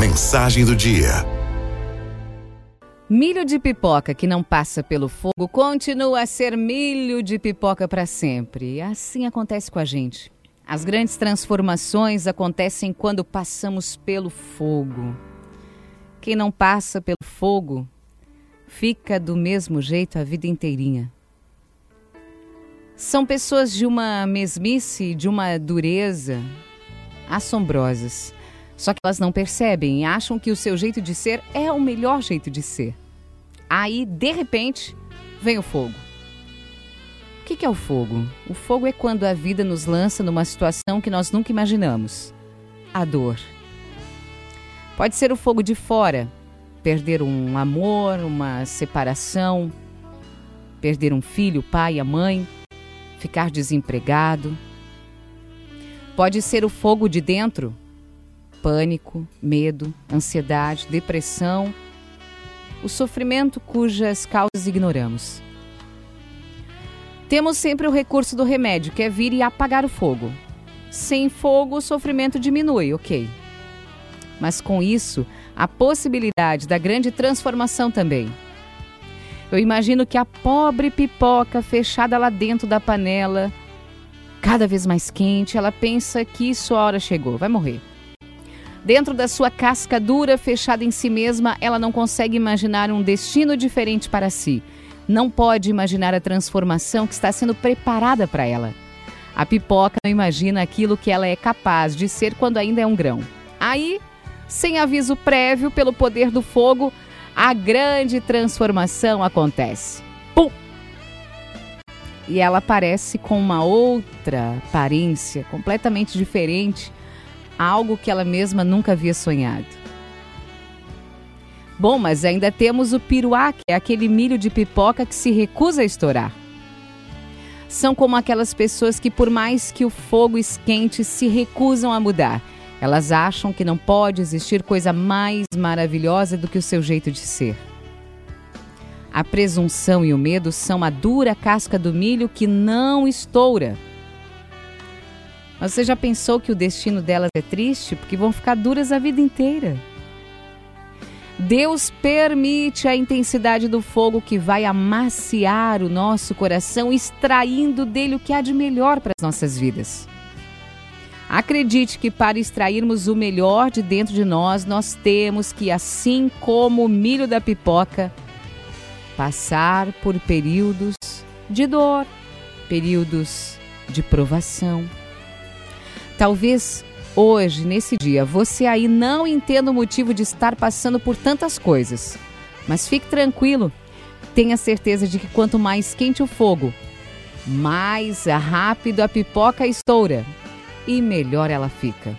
Mensagem do dia. Milho de pipoca que não passa pelo fogo continua a ser milho de pipoca para sempre. Assim acontece com a gente. As grandes transformações acontecem quando passamos pelo fogo. Quem não passa pelo fogo fica do mesmo jeito a vida inteirinha. São pessoas de uma mesmice, de uma dureza assombrosas. Só que elas não percebem e acham que o seu jeito de ser é o melhor jeito de ser. Aí, de repente, vem o fogo que, que é o fogo? O fogo é quando a vida nos lança numa situação que nós nunca imaginamos a dor. Pode ser o fogo de fora, perder um amor, uma separação, perder um filho, o pai, a mãe, ficar desempregado. Pode ser o fogo de dentro, pânico, medo, ansiedade, depressão, o sofrimento cujas causas ignoramos. Temos sempre o recurso do remédio, que é vir e apagar o fogo. Sem fogo, o sofrimento diminui, ok. Mas com isso, a possibilidade da grande transformação também. Eu imagino que a pobre pipoca fechada lá dentro da panela, cada vez mais quente, ela pensa que sua hora chegou, vai morrer. Dentro da sua casca dura, fechada em si mesma, ela não consegue imaginar um destino diferente para si não pode imaginar a transformação que está sendo preparada para ela. A pipoca não imagina aquilo que ela é capaz de ser quando ainda é um grão. Aí, sem aviso prévio, pelo poder do fogo, a grande transformação acontece. Pum! E ela aparece com uma outra aparência completamente diferente, algo que ela mesma nunca havia sonhado. Bom, mas ainda temos o piruá, que é aquele milho de pipoca que se recusa a estourar. São como aquelas pessoas que, por mais que o fogo esquente, se recusam a mudar. Elas acham que não pode existir coisa mais maravilhosa do que o seu jeito de ser. A presunção e o medo são a dura casca do milho que não estoura. Você já pensou que o destino delas é triste porque vão ficar duras a vida inteira? Deus permite a intensidade do fogo que vai amaciar o nosso coração, extraindo dele o que há de melhor para as nossas vidas. Acredite que para extrairmos o melhor de dentro de nós, nós temos que, assim como o milho da pipoca, passar por períodos de dor, períodos de provação. Talvez Hoje, nesse dia, você aí não entenda o motivo de estar passando por tantas coisas. Mas fique tranquilo, tenha certeza de que quanto mais quente o fogo, mais rápido a pipoca estoura e melhor ela fica.